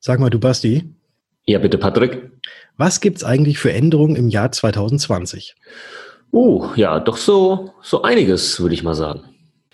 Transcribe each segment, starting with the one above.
Sag mal, du Basti. Ja, bitte, Patrick. Was gibt's eigentlich für Änderungen im Jahr 2020? Oh, ja, doch so, so einiges, würde ich mal sagen.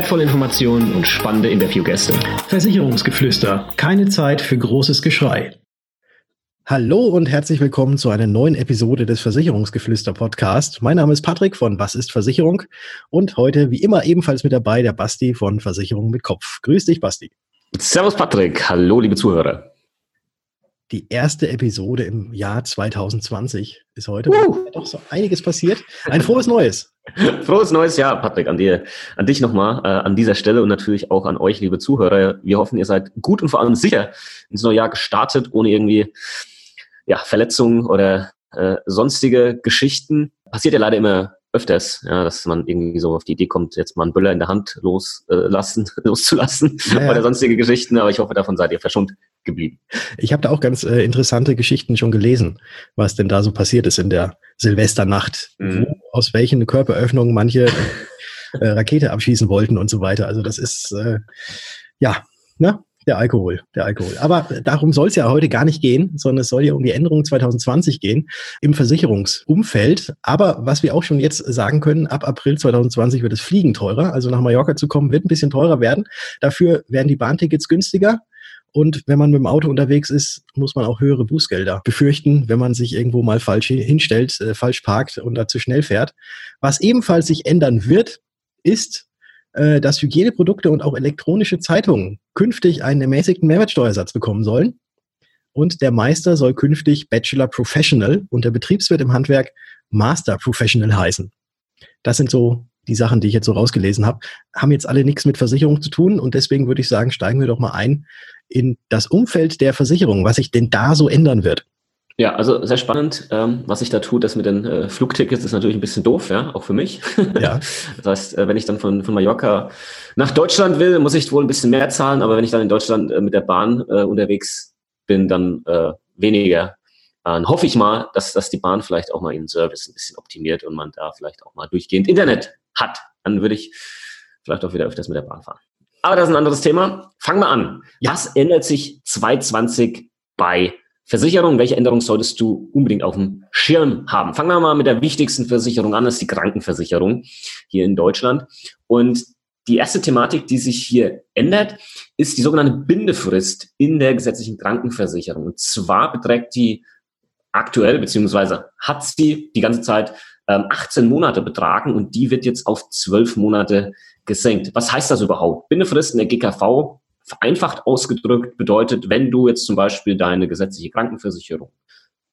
wertvolle Informationen und spannende Interviewgäste. Versicherungsgeflüster. Keine Zeit für großes Geschrei. Hallo und herzlich willkommen zu einer neuen Episode des Versicherungsgeflüster Podcast. Mein Name ist Patrick von Was ist Versicherung und heute wie immer ebenfalls mit dabei der Basti von Versicherung mit Kopf. Grüß dich, Basti. Servus, Patrick. Hallo, liebe Zuhörer die erste Episode im Jahr 2020 ist heute. Uh. Doch so einiges passiert. Ein frohes Neues. Frohes neues Jahr, Patrick, an dir, an dich nochmal, äh, an dieser Stelle und natürlich auch an euch, liebe Zuhörer. Wir hoffen, ihr seid gut und vor allem sicher ins neue Jahr gestartet, ohne irgendwie ja, Verletzungen oder äh, sonstige Geschichten. Passiert ja leider immer öfters, ja, dass man irgendwie so auf die Idee kommt, jetzt mal einen Böller in der Hand loslassen, äh, loszulassen ja, ja. oder sonstige Geschichten. Aber ich hoffe, davon seid ihr verschont geblieben. Ich habe da auch ganz äh, interessante Geschichten schon gelesen, was denn da so passiert ist in der Silvesternacht, mhm. wo, aus welchen Körperöffnungen manche äh, Rakete abschießen wollten und so weiter. Also das ist äh, ja, ne? Der Alkohol, der Alkohol. Aber darum soll es ja heute gar nicht gehen, sondern es soll ja um die Änderungen 2020 gehen im Versicherungsumfeld. Aber was wir auch schon jetzt sagen können, ab April 2020 wird es Fliegen teurer. Also nach Mallorca zu kommen, wird ein bisschen teurer werden. Dafür werden die Bahntickets günstiger. Und wenn man mit dem Auto unterwegs ist, muss man auch höhere Bußgelder befürchten, wenn man sich irgendwo mal falsch hinstellt, äh, falsch parkt und da zu schnell fährt. Was ebenfalls sich ändern wird, ist, äh, dass Hygieneprodukte und auch elektronische Zeitungen künftig einen ermäßigten Mehrwertsteuersatz bekommen sollen. Und der Meister soll künftig Bachelor Professional und der Betriebswirt im Handwerk Master Professional heißen. Das sind so die Sachen, die ich jetzt so rausgelesen habe, haben jetzt alle nichts mit Versicherung zu tun und deswegen würde ich sagen, steigen wir doch mal ein in das Umfeld der Versicherung, was sich denn da so ändern wird. Ja, also sehr spannend, ähm, was sich da tut. Das mit den äh, Flugtickets ist natürlich ein bisschen doof, ja, auch für mich. Ja. das heißt, äh, wenn ich dann von, von Mallorca nach Deutschland will, muss ich wohl ein bisschen mehr zahlen, aber wenn ich dann in Deutschland äh, mit der Bahn äh, unterwegs bin, dann äh, weniger. Dann hoffe ich mal, dass, dass die Bahn vielleicht auch mal ihren Service ein bisschen optimiert und man da vielleicht auch mal durchgehend Internet hat. Dann würde ich vielleicht auch wieder öfters mit der Bahn fahren. Aber das ist ein anderes Thema. Fangen wir an. Ja. Was ändert sich 2020 bei Versicherungen? Welche Änderungen solltest du unbedingt auf dem Schirm haben? Fangen wir mal mit der wichtigsten Versicherung an, das ist die Krankenversicherung hier in Deutschland. Und die erste Thematik, die sich hier ändert, ist die sogenannte Bindefrist in der gesetzlichen Krankenversicherung. Und zwar beträgt die aktuell, beziehungsweise hat sie die ganze Zeit 18 ähm, Monate betragen und die wird jetzt auf 12 Monate gesenkt. Was heißt das überhaupt? Bindefrist in der GKV, vereinfacht ausgedrückt, bedeutet, wenn du jetzt zum Beispiel deine gesetzliche Krankenversicherung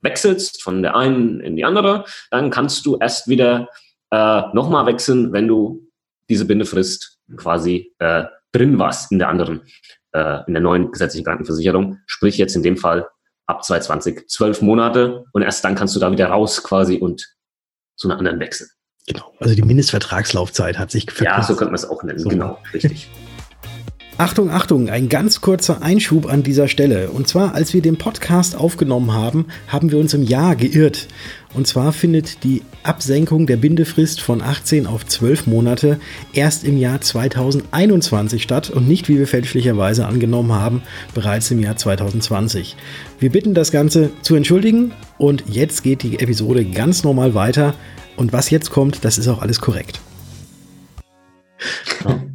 wechselst von der einen in die andere, dann kannst du erst wieder äh, nochmal wechseln, wenn du diese Bindefrist quasi äh, drin warst in der anderen, äh, in der neuen gesetzlichen Krankenversicherung. Sprich jetzt in dem Fall ab 2020 zwölf Monate und erst dann kannst du da wieder raus quasi und zu einer anderen wechseln. Genau. Also die Mindestvertragslaufzeit hat sich verkürzt. Ja, so könnte man es auch nennen. So. Genau, richtig. Achtung, Achtung, ein ganz kurzer Einschub an dieser Stelle. Und zwar, als wir den Podcast aufgenommen haben, haben wir uns im Jahr geirrt. Und zwar findet die Absenkung der Bindefrist von 18 auf 12 Monate erst im Jahr 2021 statt und nicht, wie wir fälschlicherweise angenommen haben, bereits im Jahr 2020. Wir bitten das Ganze zu entschuldigen und jetzt geht die Episode ganz normal weiter. Und was jetzt kommt, das ist auch alles korrekt. Ja.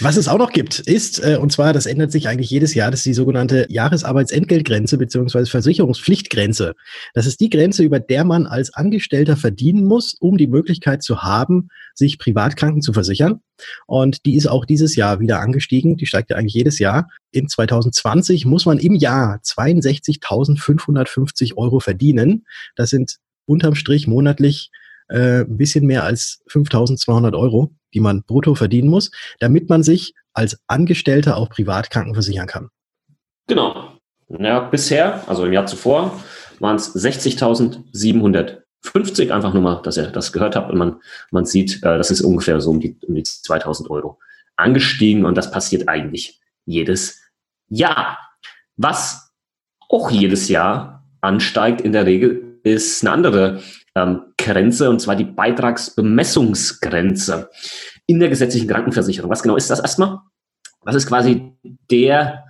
Was es auch noch gibt, ist, äh, und zwar, das ändert sich eigentlich jedes Jahr, das ist die sogenannte Jahresarbeitsentgeltgrenze bzw. Versicherungspflichtgrenze. Das ist die Grenze, über der man als Angestellter verdienen muss, um die Möglichkeit zu haben, sich Privatkranken zu versichern. Und die ist auch dieses Jahr wieder angestiegen. Die steigt ja eigentlich jedes Jahr. In 2020 muss man im Jahr 62.550 Euro verdienen. Das sind unterm Strich monatlich äh, ein bisschen mehr als 5.200 Euro die man brutto verdienen muss, damit man sich als Angestellter auch privat krankenversichern kann. Genau. Ja, bisher, also im Jahr zuvor, waren es 60.750, einfach nur mal, dass ihr das gehört habt und man, man sieht, äh, das ist ungefähr so um die, um die 2000 Euro angestiegen und das passiert eigentlich jedes Jahr. Was auch jedes Jahr ansteigt in der Regel, ist eine andere Grenze und zwar die Beitragsbemessungsgrenze in der gesetzlichen Krankenversicherung. Was genau ist das erstmal? Das ist quasi der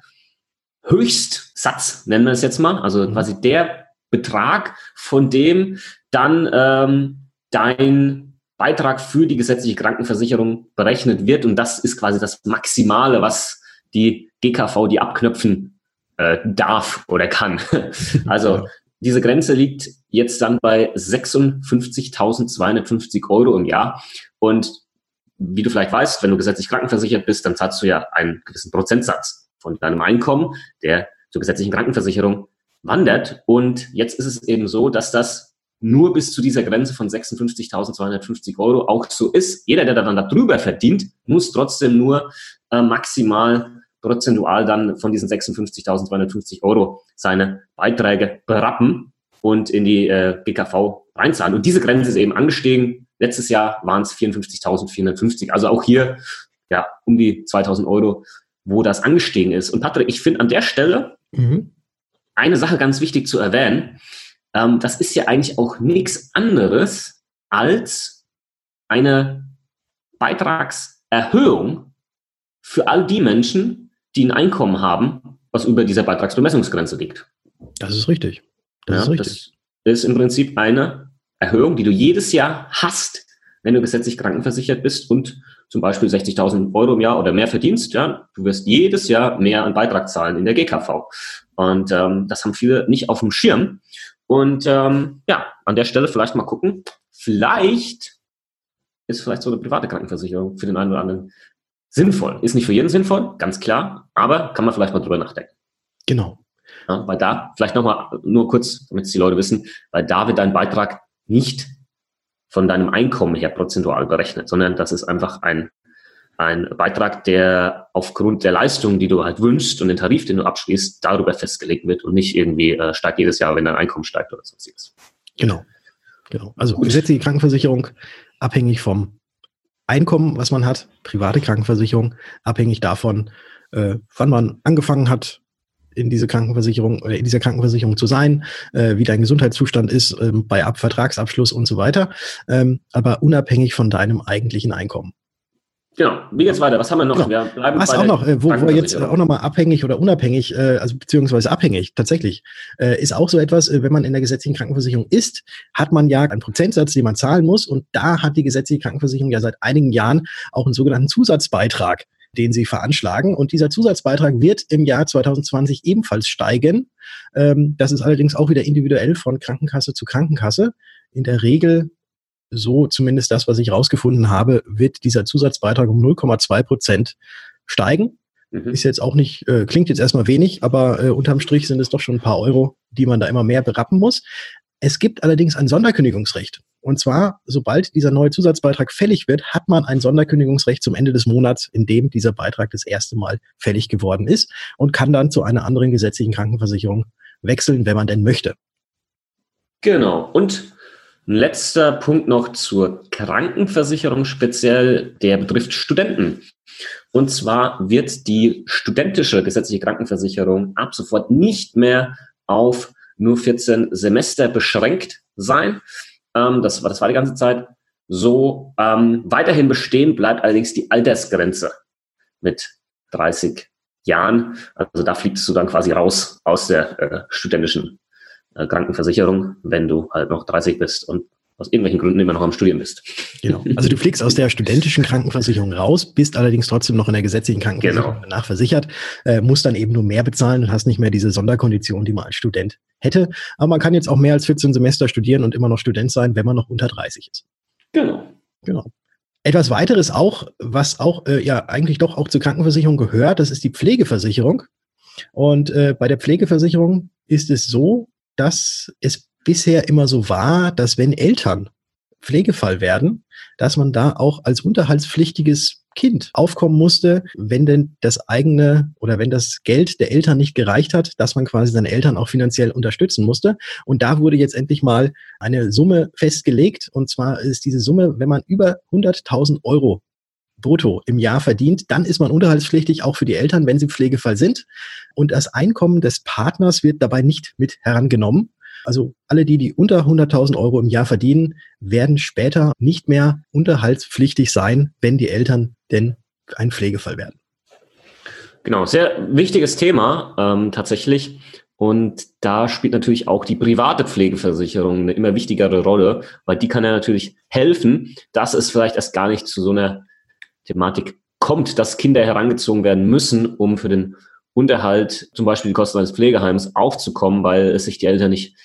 Höchstsatz, nennen wir es jetzt mal, also mhm. quasi der Betrag, von dem dann ähm, dein Beitrag für die gesetzliche Krankenversicherung berechnet wird. Und das ist quasi das Maximale, was die GKV die abknöpfen äh, darf oder kann. also diese Grenze liegt jetzt dann bei 56.250 Euro im Jahr. Und wie du vielleicht weißt, wenn du gesetzlich krankenversichert bist, dann zahlst du ja einen gewissen Prozentsatz von deinem Einkommen, der zur gesetzlichen Krankenversicherung wandert. Und jetzt ist es eben so, dass das nur bis zu dieser Grenze von 56.250 Euro auch so ist. Jeder, der dann darüber verdient, muss trotzdem nur äh, maximal prozentual dann von diesen 56.250 Euro seine Beiträge berappen und in die äh, GKV reinzahlen. Und diese Grenze ist eben angestiegen. Letztes Jahr waren es 54.450. Also auch hier ja um die 2.000 Euro, wo das angestiegen ist. Und Patrick, ich finde an der Stelle mhm. eine Sache ganz wichtig zu erwähnen. Ähm, das ist ja eigentlich auch nichts anderes als eine Beitragserhöhung für all die Menschen, die ein Einkommen haben, was über dieser Beitragsbemessungsgrenze liegt. Das ist richtig. Das ja, ist richtig. Das ist im Prinzip eine Erhöhung, die du jedes Jahr hast, wenn du gesetzlich krankenversichert bist und zum Beispiel 60.000 Euro im Jahr oder mehr verdienst, ja, du wirst jedes Jahr mehr an Beitrag zahlen in der GKV. Und ähm, das haben viele nicht auf dem Schirm. Und ähm, ja, an der Stelle vielleicht mal gucken. Vielleicht ist vielleicht so eine private Krankenversicherung für den einen oder anderen sinnvoll. Ist nicht für jeden sinnvoll, ganz klar, aber kann man vielleicht mal drüber nachdenken. Genau. Ja, weil da, vielleicht nochmal nur kurz, damit es die Leute wissen, weil da wird dein Beitrag nicht von deinem Einkommen her prozentual berechnet, sondern das ist einfach ein, ein Beitrag, der aufgrund der Leistung, die du halt wünschst und den Tarif, den du abschließt, darüber festgelegt wird und nicht irgendwie äh, steigt jedes Jahr, wenn dein Einkommen steigt oder sonstiges. Genau. Genau. Also gesetzliche Krankenversicherung abhängig vom Einkommen, was man hat, private Krankenversicherung, abhängig davon, äh, wann man angefangen hat, in diese Krankenversicherung oder in dieser Krankenversicherung zu sein, äh, wie dein Gesundheitszustand ist äh, bei Ab Vertragsabschluss und so weiter, ähm, aber unabhängig von deinem eigentlichen Einkommen. Genau. Wie geht's weiter? Was haben wir noch? Genau. Wir bleiben Was auch noch, äh, wo, wo jetzt auch nochmal abhängig oder unabhängig, äh, also beziehungsweise abhängig tatsächlich, äh, ist auch so etwas, äh, wenn man in der gesetzlichen Krankenversicherung ist, hat man ja einen Prozentsatz, den man zahlen muss. Und da hat die gesetzliche Krankenversicherung ja seit einigen Jahren auch einen sogenannten Zusatzbeitrag, den sie veranschlagen. Und dieser Zusatzbeitrag wird im Jahr 2020 ebenfalls steigen. Ähm, das ist allerdings auch wieder individuell von Krankenkasse zu Krankenkasse. In der Regel so zumindest das, was ich rausgefunden habe, wird dieser Zusatzbeitrag um 0,2 Prozent steigen. Mhm. Ist jetzt auch nicht, äh, klingt jetzt erstmal wenig, aber äh, unterm Strich sind es doch schon ein paar Euro, die man da immer mehr berappen muss. Es gibt allerdings ein Sonderkündigungsrecht. Und zwar, sobald dieser neue Zusatzbeitrag fällig wird, hat man ein Sonderkündigungsrecht zum Ende des Monats, in dem dieser Beitrag das erste Mal fällig geworden ist und kann dann zu einer anderen gesetzlichen Krankenversicherung wechseln, wenn man denn möchte. Genau. Und ein letzter Punkt noch zur Krankenversicherung speziell, der betrifft Studenten. Und zwar wird die studentische gesetzliche Krankenversicherung ab sofort nicht mehr auf nur 14 Semester beschränkt sein. Ähm, das, war, das war die ganze Zeit so. Ähm, weiterhin bestehen bleibt allerdings die Altersgrenze mit 30 Jahren. Also da fliegst du dann quasi raus aus der äh, studentischen äh, Krankenversicherung, wenn du halt noch 30 bist und aus irgendwelchen Gründen immer noch am Studieren bist. Genau. Also du fliegst aus der studentischen Krankenversicherung raus, bist allerdings trotzdem noch in der gesetzlichen Krankenversicherung genau. nachversichert, äh, musst dann eben nur mehr bezahlen und hast nicht mehr diese Sonderkondition, die man als Student hätte. Aber man kann jetzt auch mehr als 14 Semester studieren und immer noch Student sein, wenn man noch unter 30 ist. Genau. Genau. Etwas weiteres auch, was auch äh, ja eigentlich doch auch zur Krankenversicherung gehört, das ist die Pflegeversicherung. Und äh, bei der Pflegeversicherung ist es so, dass es bisher immer so war, dass wenn Eltern Pflegefall werden, dass man da auch als unterhaltspflichtiges Kind aufkommen musste, wenn denn das eigene oder wenn das Geld der Eltern nicht gereicht hat, dass man quasi seine Eltern auch finanziell unterstützen musste. Und da wurde jetzt endlich mal eine Summe festgelegt. Und zwar ist diese Summe, wenn man über 100.000 Euro brutto im Jahr verdient, dann ist man unterhaltspflichtig, auch für die Eltern, wenn sie Pflegefall sind. Und das Einkommen des Partners wird dabei nicht mit herangenommen. Also alle die, die unter 100.000 Euro im Jahr verdienen, werden später nicht mehr unterhaltspflichtig sein, wenn die Eltern denn ein Pflegefall werden. Genau, sehr wichtiges Thema ähm, tatsächlich. Und da spielt natürlich auch die private Pflegeversicherung eine immer wichtigere Rolle, weil die kann ja natürlich helfen, dass es vielleicht erst gar nicht zu so einer Thematik kommt, dass Kinder herangezogen werden müssen, um für den Unterhalt, zum Beispiel die Kosten eines Pflegeheims, aufzukommen, weil es sich die Eltern nicht,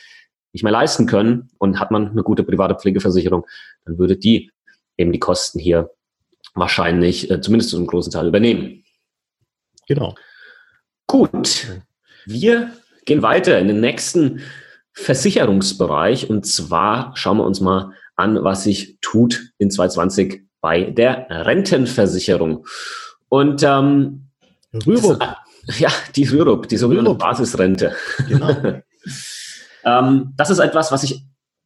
nicht mehr leisten können. Und hat man eine gute private Pflegeversicherung, dann würde die eben die Kosten hier wahrscheinlich äh, zumindest zu einem großen Teil übernehmen. Genau. Gut. Wir gehen weiter in den nächsten Versicherungsbereich und zwar schauen wir uns mal an, was sich tut in 2020 bei der Rentenversicherung. Und ähm, Rürup. Das, ja, die Rürup, die sogenannte Basisrente. Genau. ähm, das ist etwas, was sich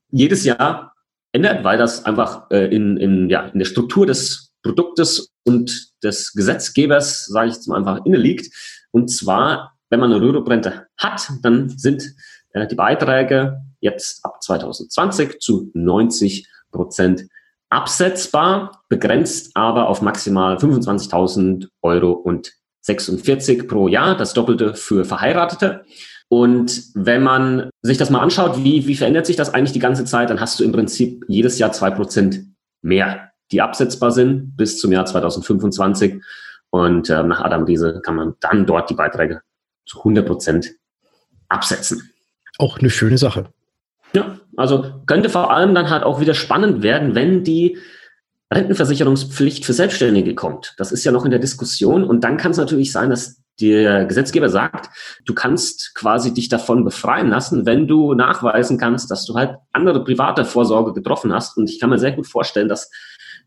jedes Jahr ändert, weil das einfach äh, in, in, ja, in der Struktur des Produktes und des Gesetzgebers, sage ich jetzt mal einfach, inne liegt. Und zwar, wenn man eine Rürup-Rente hat, dann sind äh, die Beiträge jetzt ab 2020 zu 90 Prozent absetzbar, begrenzt aber auf maximal 25.000 Euro und 46 pro Jahr, das Doppelte für Verheiratete. Und wenn man sich das mal anschaut, wie, wie verändert sich das eigentlich die ganze Zeit, dann hast du im Prinzip jedes Jahr zwei Prozent mehr, die absetzbar sind bis zum Jahr 2025. Und äh, nach Adam Riese kann man dann dort die Beiträge zu 100 Prozent absetzen. Auch eine schöne Sache. Ja, also könnte vor allem dann halt auch wieder spannend werden, wenn die Rentenversicherungspflicht für Selbstständige kommt. Das ist ja noch in der Diskussion. Und dann kann es natürlich sein, dass der Gesetzgeber sagt, du kannst quasi dich davon befreien lassen, wenn du nachweisen kannst, dass du halt andere private Vorsorge getroffen hast. Und ich kann mir sehr gut vorstellen, dass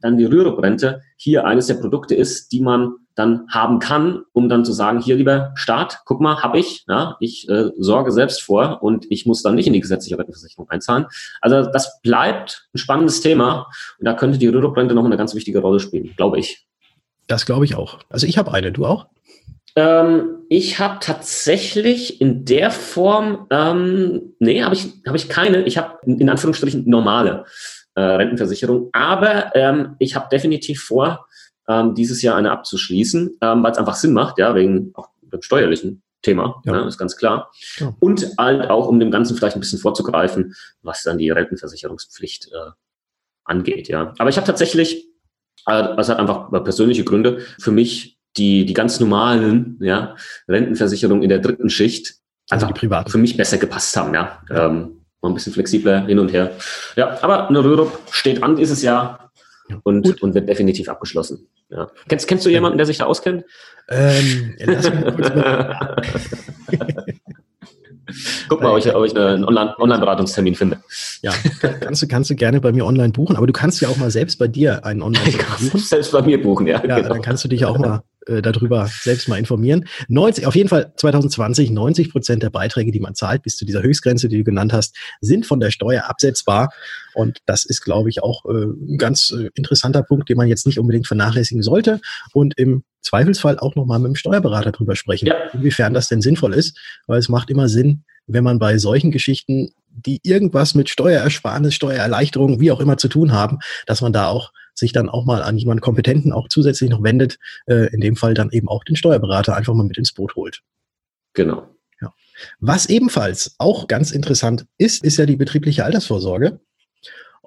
dann die Rürup-Rente hier eines der Produkte ist, die man dann haben kann, um dann zu sagen, hier lieber Staat, guck mal, habe ich, ja, ich äh, sorge selbst vor und ich muss dann nicht in die gesetzliche Rentenversicherung einzahlen. Also das bleibt ein spannendes Thema und da könnte die Rürup-Rente noch eine ganz wichtige Rolle spielen, glaube ich. Das glaube ich auch. Also ich habe eine, du auch? Ähm, ich habe tatsächlich in der Form, ähm, nee, habe ich, hab ich keine. Ich habe in Anführungsstrichen normale äh, Rentenversicherung. Aber ähm, ich habe definitiv vor, ähm, dieses Jahr eine abzuschließen, ähm, weil es einfach Sinn macht, ja, wegen auch dem steuerlichen Thema, ja. ne, ist ganz klar. Ja. Und halt auch, um dem Ganzen vielleicht ein bisschen vorzugreifen, was dann die Rentenversicherungspflicht äh, angeht, ja. Aber ich habe tatsächlich, äh, das hat einfach persönliche Gründe, für mich die, die ganz normalen ja, Rentenversicherungen in der dritten Schicht also einfach für mich besser gepasst haben, ja. Ähm, mal ein bisschen flexibler hin und her. Ja, aber eine Rürup steht an dieses Jahr und, und wird definitiv abgeschlossen. Ja. Kennst, kennst du jemanden, der sich da auskennt? Ähm, lass mich kurz Guck mal, ob ich, ob ich einen Online-Beratungstermin finde. Ja, kannst du, kannst du gerne bei mir online buchen, aber du kannst ja auch mal selbst bei dir einen online buchen. Selbst bei mir buchen, ja. Ja, genau. dann kannst du dich auch mal äh, darüber selbst mal informieren. 90, auf jeden Fall 2020, 90 Prozent der Beiträge, die man zahlt, bis zu dieser Höchstgrenze, die du genannt hast, sind von der Steuer absetzbar. Und das ist, glaube ich, auch äh, ein ganz äh, interessanter Punkt, den man jetzt nicht unbedingt vernachlässigen sollte. Und im Zweifelsfall auch nochmal mit dem Steuerberater drüber sprechen, ja. inwiefern das denn sinnvoll ist, weil es macht immer Sinn, wenn man bei solchen Geschichten, die irgendwas mit Steuerersparnis, Steuererleichterung, wie auch immer zu tun haben, dass man da auch sich dann auch mal an jemanden Kompetenten auch zusätzlich noch wendet, äh, in dem Fall dann eben auch den Steuerberater einfach mal mit ins Boot holt. Genau. Ja. Was ebenfalls auch ganz interessant ist, ist ja die betriebliche Altersvorsorge.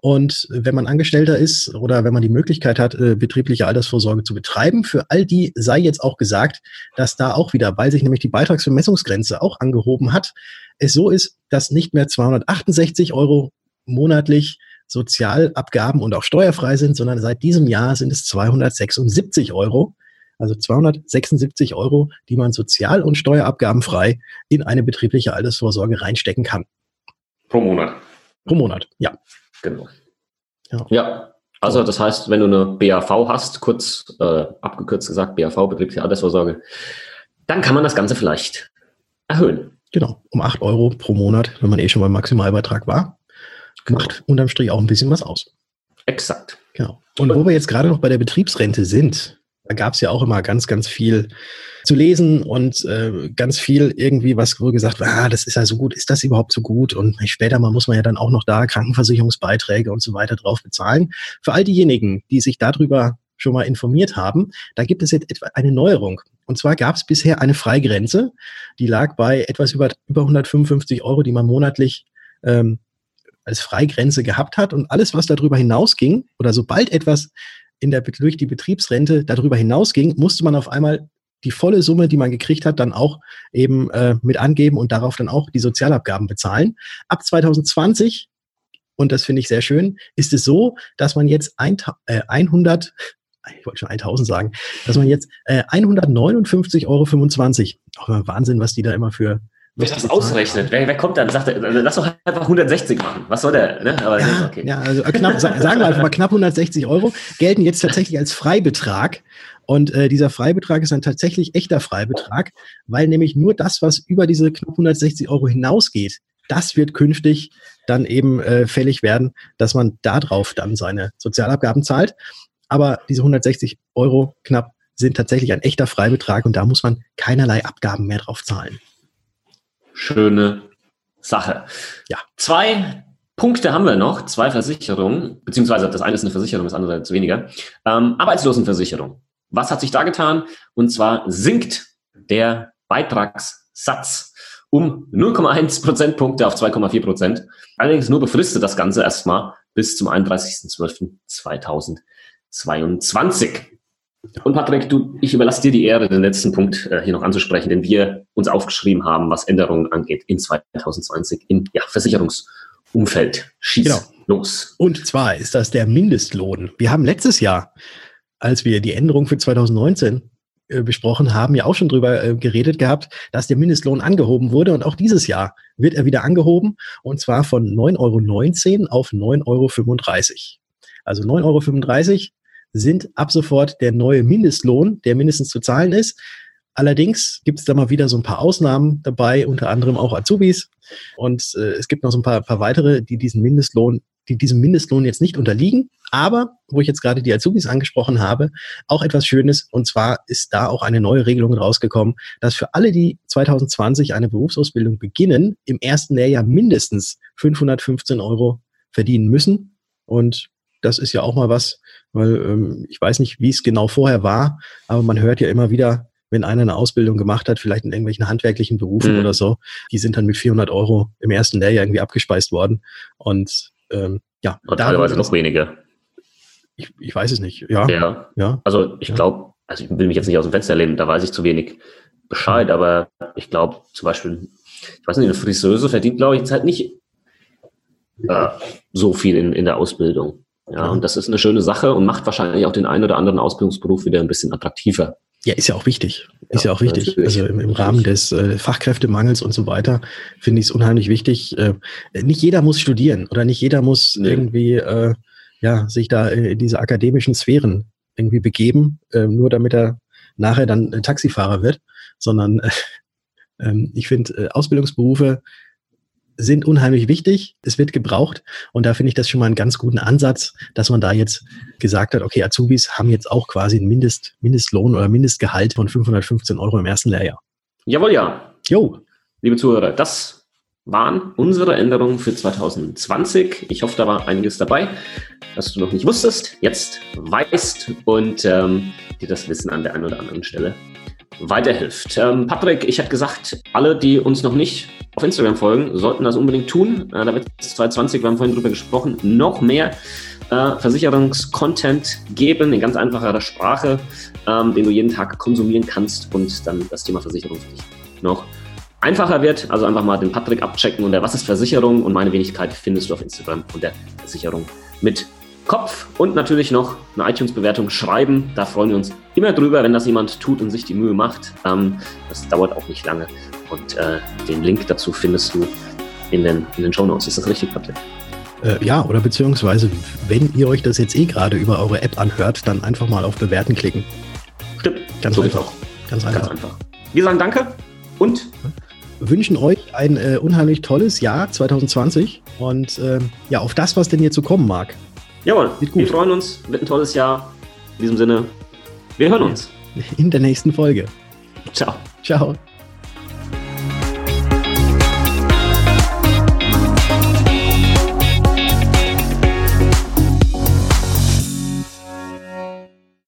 Und wenn man Angestellter ist oder wenn man die Möglichkeit hat, äh, betriebliche Altersvorsorge zu betreiben, für all die sei jetzt auch gesagt, dass da auch wieder, weil sich nämlich die Beitragsvermessungsgrenze auch angehoben hat, es so ist, dass nicht mehr 268 Euro monatlich Sozialabgaben und auch steuerfrei sind, sondern seit diesem Jahr sind es 276 Euro. Also 276 Euro, die man sozial- und steuerabgabenfrei in eine betriebliche Altersvorsorge reinstecken kann. Pro Monat. Pro Monat, ja. Genau. Ja. ja. Also das heißt, wenn du eine BAV hast, kurz äh, abgekürzt gesagt, BAV, betriebliche Altersvorsorge, dann kann man das Ganze vielleicht erhöhen. Genau, um 8 Euro pro Monat, wenn man eh schon beim Maximalbeitrag war. Genau. Macht unterm Strich auch ein bisschen was aus. Exakt. Genau. Und wo wir jetzt gerade noch bei der Betriebsrente sind, da gab es ja auch immer ganz, ganz viel zu lesen und äh, ganz viel irgendwie, was wohl gesagt wird, ah, das ist ja so gut, ist das überhaupt so gut? Und später mal muss man ja dann auch noch da Krankenversicherungsbeiträge und so weiter drauf bezahlen. Für all diejenigen, die sich darüber schon mal informiert haben, da gibt es jetzt etwa eine Neuerung. Und zwar gab es bisher eine Freigrenze, die lag bei etwas über, über 155 Euro, die man monatlich ähm, als Freigrenze gehabt hat. Und alles, was darüber hinausging, oder sobald etwas in der, durch die Betriebsrente darüber hinausging, musste man auf einmal die volle Summe, die man gekriegt hat, dann auch eben äh, mit angeben und darauf dann auch die Sozialabgaben bezahlen. Ab 2020, und das finde ich sehr schön, ist es so, dass man jetzt ein, äh, 100, ich wollte schon 1000 sagen, dass man jetzt äh, 159,25 Euro, auch immer Wahnsinn, was die da immer für Wer das ausrechnet, wer, wer, kommt dann sagt, er, lass doch einfach 160 machen. Was soll der? Ne? Aber ja, okay. ja, also knapp, sagen wir einfach mal knapp 160 Euro gelten jetzt tatsächlich als Freibetrag. Und äh, dieser Freibetrag ist ein tatsächlich echter Freibetrag, weil nämlich nur das, was über diese knapp 160 Euro hinausgeht, das wird künftig dann eben äh, fällig werden, dass man darauf dann seine Sozialabgaben zahlt. Aber diese 160 Euro knapp sind tatsächlich ein echter Freibetrag und da muss man keinerlei Abgaben mehr drauf zahlen schöne Sache. Ja. Zwei Punkte haben wir noch, zwei Versicherungen, beziehungsweise das eine ist eine Versicherung, das andere ist weniger. Ähm, Arbeitslosenversicherung. Was hat sich da getan? Und zwar sinkt der Beitragssatz um 0,1 Prozentpunkte auf 2,4 Prozent. Allerdings nur befristet das Ganze erstmal bis zum 31.12.2022. Und Patrick, du, ich überlasse dir die Ehre, den letzten Punkt äh, hier noch anzusprechen, den wir uns aufgeschrieben haben, was Änderungen angeht in 2020 im ja, Versicherungsumfeld. Schieß genau. los. Und zwar ist das der Mindestlohn. Wir haben letztes Jahr, als wir die Änderung für 2019 äh, besprochen haben, ja auch schon drüber äh, geredet gehabt, dass der Mindestlohn angehoben wurde. Und auch dieses Jahr wird er wieder angehoben. Und zwar von 9,19 Euro auf 9,35 Euro. Also 9,35 Euro sind ab sofort der neue Mindestlohn, der mindestens zu zahlen ist. Allerdings gibt es da mal wieder so ein paar Ausnahmen dabei, unter anderem auch Azubis. Und äh, es gibt noch so ein paar, paar weitere, die diesen Mindestlohn, die diesem Mindestlohn jetzt nicht unterliegen. Aber, wo ich jetzt gerade die Azubis angesprochen habe, auch etwas Schönes. Und zwar ist da auch eine neue Regelung rausgekommen, dass für alle, die 2020 eine Berufsausbildung beginnen, im ersten Lehrjahr mindestens 515 Euro verdienen müssen. Und das ist ja auch mal was, weil ähm, ich weiß nicht, wie es genau vorher war, aber man hört ja immer wieder, wenn einer eine Ausbildung gemacht hat, vielleicht in irgendwelchen handwerklichen Berufen mhm. oder so, die sind dann mit 400 Euro im ersten Lehrjahr irgendwie abgespeist worden. Und ähm, ja, Und teilweise noch weniger. Ich, ich weiß es nicht. Ja. ja. ja. Also ich ja. glaube, also ich will mich jetzt nicht aus dem Fenster lehnen, da weiß ich zu wenig Bescheid, aber ich glaube zum Beispiel, ich weiß nicht, eine Friseuse verdient, glaube ich, jetzt halt nicht äh, so viel in, in der Ausbildung. Ja, und das ist eine schöne Sache und macht wahrscheinlich auch den einen oder anderen Ausbildungsberuf wieder ein bisschen attraktiver. Ja, ist ja auch wichtig. Ist ja, ja auch wichtig. Natürlich. Also im, im Rahmen des äh, Fachkräftemangels und so weiter finde ich es unheimlich wichtig. Äh, nicht jeder muss studieren oder nicht jeder muss nee. irgendwie äh, ja, sich da in diese akademischen Sphären irgendwie begeben, äh, nur damit er nachher dann Taxifahrer wird, sondern äh, ähm, ich finde äh, Ausbildungsberufe sind unheimlich wichtig. Es wird gebraucht. Und da finde ich das schon mal einen ganz guten Ansatz, dass man da jetzt gesagt hat, okay, Azubis haben jetzt auch quasi einen Mindest, Mindestlohn oder Mindestgehalt von 515 Euro im ersten Lehrjahr. Jawohl, ja. Jo. Liebe Zuhörer, das waren unsere Änderungen für 2020. Ich hoffe, da war einiges dabei, was du noch nicht wusstest, jetzt weißt und ähm, dir das Wissen an der einen oder anderen Stelle weiterhilft. Ähm, Patrick, ich hätte gesagt, alle, die uns noch nicht auf Instagram folgen, sollten das unbedingt tun. Äh, da wird es 2020, wir haben vorhin drüber gesprochen, noch mehr äh, Versicherungskontent geben in ganz einfacher Sprache, ähm, den du jeden Tag konsumieren kannst und dann das Thema Versicherung für dich noch einfacher wird. Also einfach mal den Patrick abchecken und der Was ist Versicherung und meine Wenigkeit findest du auf Instagram und der Versicherung mit Kopf und natürlich noch eine iTunes-Bewertung schreiben. Da freuen wir uns immer drüber, wenn das jemand tut und sich die Mühe macht. Ähm, das dauert auch nicht lange. Und äh, den Link dazu findest du in den, in den Show Notes. Ist das richtig, Patrick? Äh, ja, oder beziehungsweise, wenn ihr euch das jetzt eh gerade über eure App anhört, dann einfach mal auf Bewerten klicken. Stimmt. Ganz so einfach. Ganz einfach. Ganz einfach. Wir sagen Danke und wünschen euch ein äh, unheimlich tolles Jahr 2020 und äh, ja, auf das, was denn jetzt so kommen mag. Jawohl, wir freuen uns, wird ein tolles Jahr. In diesem Sinne, wir hören uns. In der nächsten Folge. Ciao. Ciao.